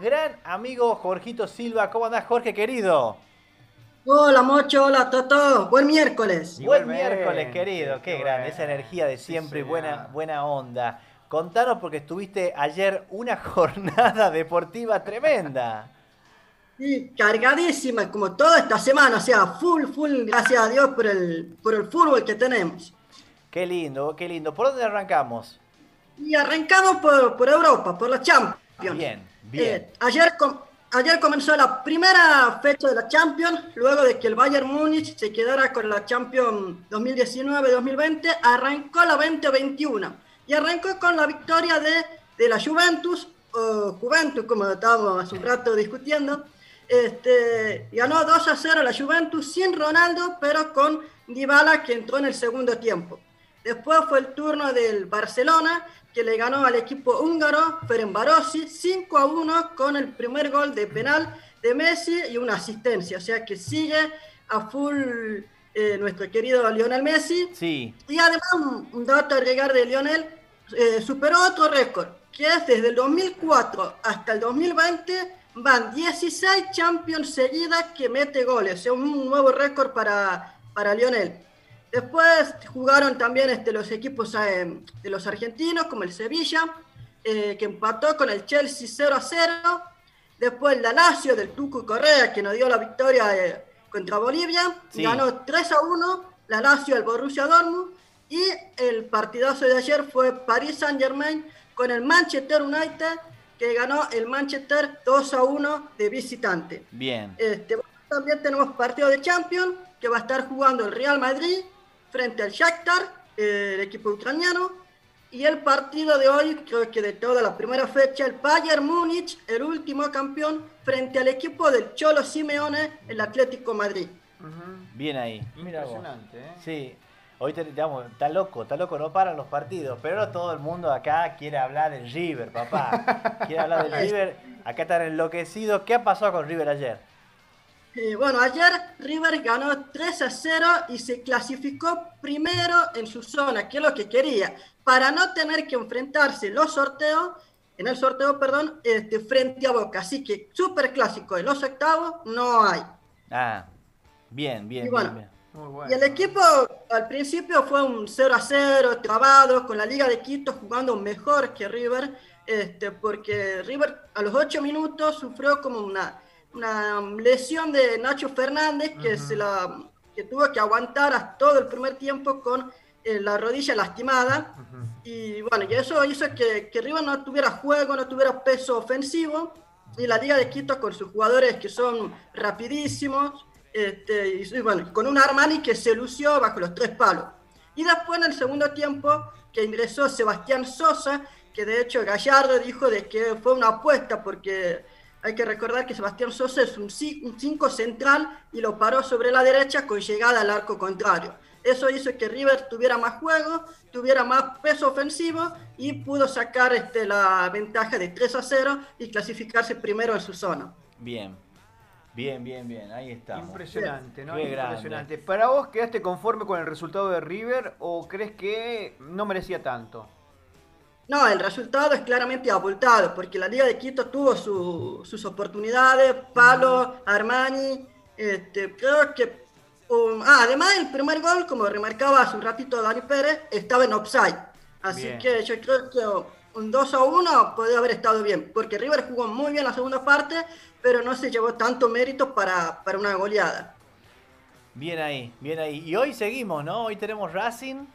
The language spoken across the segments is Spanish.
gran amigo Jorgito Silva. ¿Cómo andás, Jorge, querido? Hola, Mocho, hola, Toto. Buen miércoles. Buen miércoles, querido. Qué grande, esa energía de siempre y buena, buena onda. Contanos porque estuviste ayer una jornada deportiva tremenda. Sí, cargadísima, como toda esta semana, o sea, full, full, gracias a Dios por el, por el fútbol que tenemos. Qué lindo, qué lindo. ¿Por dónde arrancamos? Y arrancamos por, por Europa, por la Champions. Bien, Eh, ayer, ayer comenzó la primera fecha de la Champions, luego de que el Bayern Múnich se quedara con la Champions 2019-2020, arrancó la 2021 y arrancó con la victoria de, de la Juventus, o Juventus, como estábamos hace un rato discutiendo, este, ganó 2 a 0 la Juventus sin Ronaldo, pero con Dybala que entró en el segundo tiempo. Después fue el turno del Barcelona, que le ganó al equipo húngaro Ferencvárosi 5 a 1 con el primer gol de penal de Messi y una asistencia. O sea que sigue a full eh, nuestro querido Lionel Messi. Sí. Y además, un dato a agregar de Lionel, eh, superó otro récord, que es desde el 2004 hasta el 2020 van 16 Champions seguidas que mete goles, sea, un nuevo récord para, para Lionel. Después jugaron también este, los equipos eh, de los argentinos, como el Sevilla, eh, que empató con el Chelsea 0 a 0. Después la Lazio del Tucu Correa, que nos dio la victoria eh, contra Bolivia, ganó 3 a 1. La Lazio al Borussia Dortmund. Y el partidazo de ayer fue Paris Saint Germain con el Manchester United, que ganó el Manchester 2 a 1 de visitante. Bien. Este, también tenemos partido de Champions, que va a estar jugando el Real Madrid frente al Shakhtar, el equipo ucraniano. Y el partido de hoy, creo que de toda la primera fecha, el Bayern Múnich, el último campeón, frente al equipo del Cholo Simeone, el Atlético Madrid. Bien ahí. Impresionante, ¿eh? Sí. Hoy te, digamos, está loco, está loco, no paran los partidos, pero todo el mundo acá quiere hablar del River, papá. Quiere hablar del River, acá están enloquecidos. ¿Qué ha pasado con River ayer? Eh, bueno, ayer River ganó 3 a 0 y se clasificó primero en su zona, que es lo que quería, para no tener que enfrentarse los sorteos, en el sorteo, perdón, este, frente a Boca. Así que súper clásico, en los octavos no hay. Ah, bien, bien, Y bueno, bien, bien. Muy bueno. Y el equipo al principio fue un 0 a 0, trabado, con la Liga de Quito jugando mejor que River, este, porque River a los 8 minutos sufrió como una, una lesión de Nacho Fernández que, se la, que tuvo que aguantar hasta todo el primer tiempo con eh, la rodilla lastimada. Y bueno, y eso hizo que, que River no tuviera juego, no tuviera peso ofensivo. Y la Liga de Quito con sus jugadores que son rapidísimos, este, y, y bueno, con un Armani que se lució bajo los tres palos. Y después en el segundo tiempo que ingresó Sebastián Sosa, que de hecho Gallardo dijo de que fue una apuesta porque hay que recordar que Sebastián Sosa es un 5 central y lo paró sobre la derecha con llegada al arco contrario. Eso hizo que River tuviera más juego, tuviera más peso ofensivo y pudo sacar este, la ventaja de 3 a 0 y clasificarse primero en su zona. Bien, bien, bien, bien, ahí estamos. Impresionante, ¿no? Qué grande. Impresionante. ¿Para vos quedaste conforme con el resultado de River o crees que no merecía tanto? No, el resultado es claramente abultado, porque la Liga de Quito tuvo su- sus oportunidades, Palo, Armani, este, creo que... um, ah, además el primer gol, como remarcaba hace un ratito Dani Pérez, estaba en offside. Así Bien. que yo creo que un 2 a 1 podría haber estado bien, porque River jugó muy bien la segunda parte, pero no se llevó tanto mérito para, para una goleada. Bien ahí, bien ahí. Y hoy seguimos, ¿no? Hoy tenemos Racing.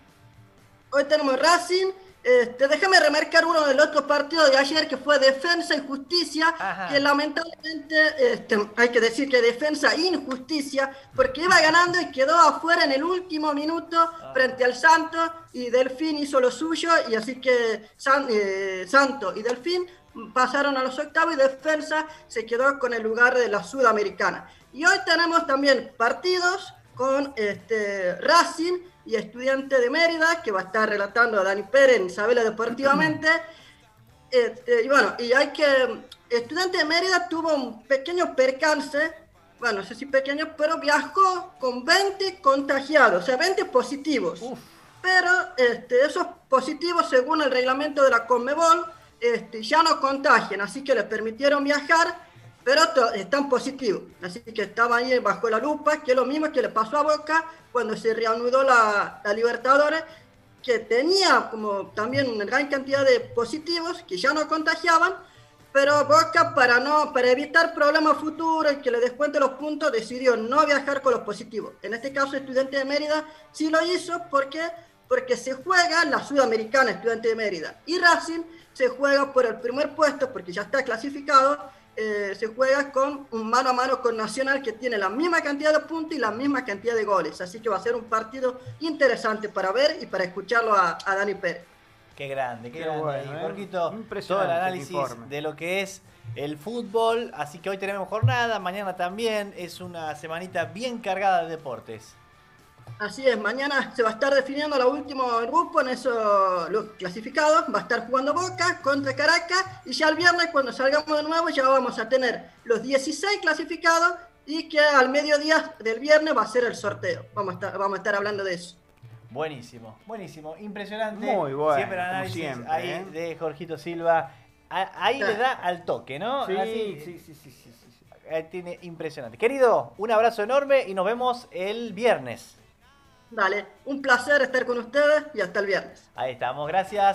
Hoy tenemos Racing. Este, déjame remarcar uno del otro partido de ayer que fue Defensa y Justicia, Ajá. que lamentablemente este, hay que decir que Defensa Injusticia, porque iba ganando y quedó afuera en el último minuto Ah. frente al Santos y Delfín hizo lo suyo y así que San- eh, Santos y Delfín pasaron a los octavos y Defensa se quedó con el lugar de la Sudamericana. Y hoy tenemos también partidos con este, Racing y Estudiante de Mérida, que va a estar relatando a Dani Pérez en Isabela Deportivamente. Este, y bueno, y hay que. Estudiante de Mérida tuvo un pequeño percance, bueno, no sé si pequeño, pero viajó con 20 contagiados, o sea, 20 positivos. Pero este, esos positivos, según el reglamento de la Conmebol, este, ya no contagian, así que les permitieron viajar, pero están positivos. Así que estaban ahí bajo la lupa, que es lo mismo que le pasó a Boca cuando se reanudó la, la Libertadores, que tenía como también una gran cantidad de positivos que ya no contagiaban, pero Boca para no para evitar problemas futuros que le descuente los puntos decidió no viajar con los positivos. En este caso, Estudiante de Mérida sí lo hizo porque porque se juega la Sudamericana Estudiante de Mérida y Racing se juega por el primer puesto porque ya está clasificado. Eh, se juega con un mano a mano con Nacional que tiene la misma cantidad de puntos y la misma cantidad de goles. Así que va a ser un partido interesante para ver y para escucharlo a, Dani Pérez. Qué grande, qué, grande. Bueno, ¿eh? todo el análisis de lo que es el fútbol. Así que hoy tenemos jornada, mañana también. Es una semanita bien cargada de deportes. Así es, mañana se va a estar definiendo el último grupo en eso, los clasificados. Va a estar jugando Boca contra Caracas y ya el viernes cuando salgamos de nuevo ya vamos a tener los 16 clasificados y que al mediodía del viernes va a ser el sorteo. Vamos a estar, vamos a estar hablando de eso. Buenísimo, buenísimo, impresionante. Muy bueno. Siempre análisis ahí ¿eh? de Jorgito Silva. Ahí le da al toque, ¿no? Sí, sí, sí, sí, sí, Tiene impresionante. Querido, un abrazo enorme y nos vemos el viernes. Dale, un placer estar con ustedes y hasta el viernes. Ahí estamos, gracias.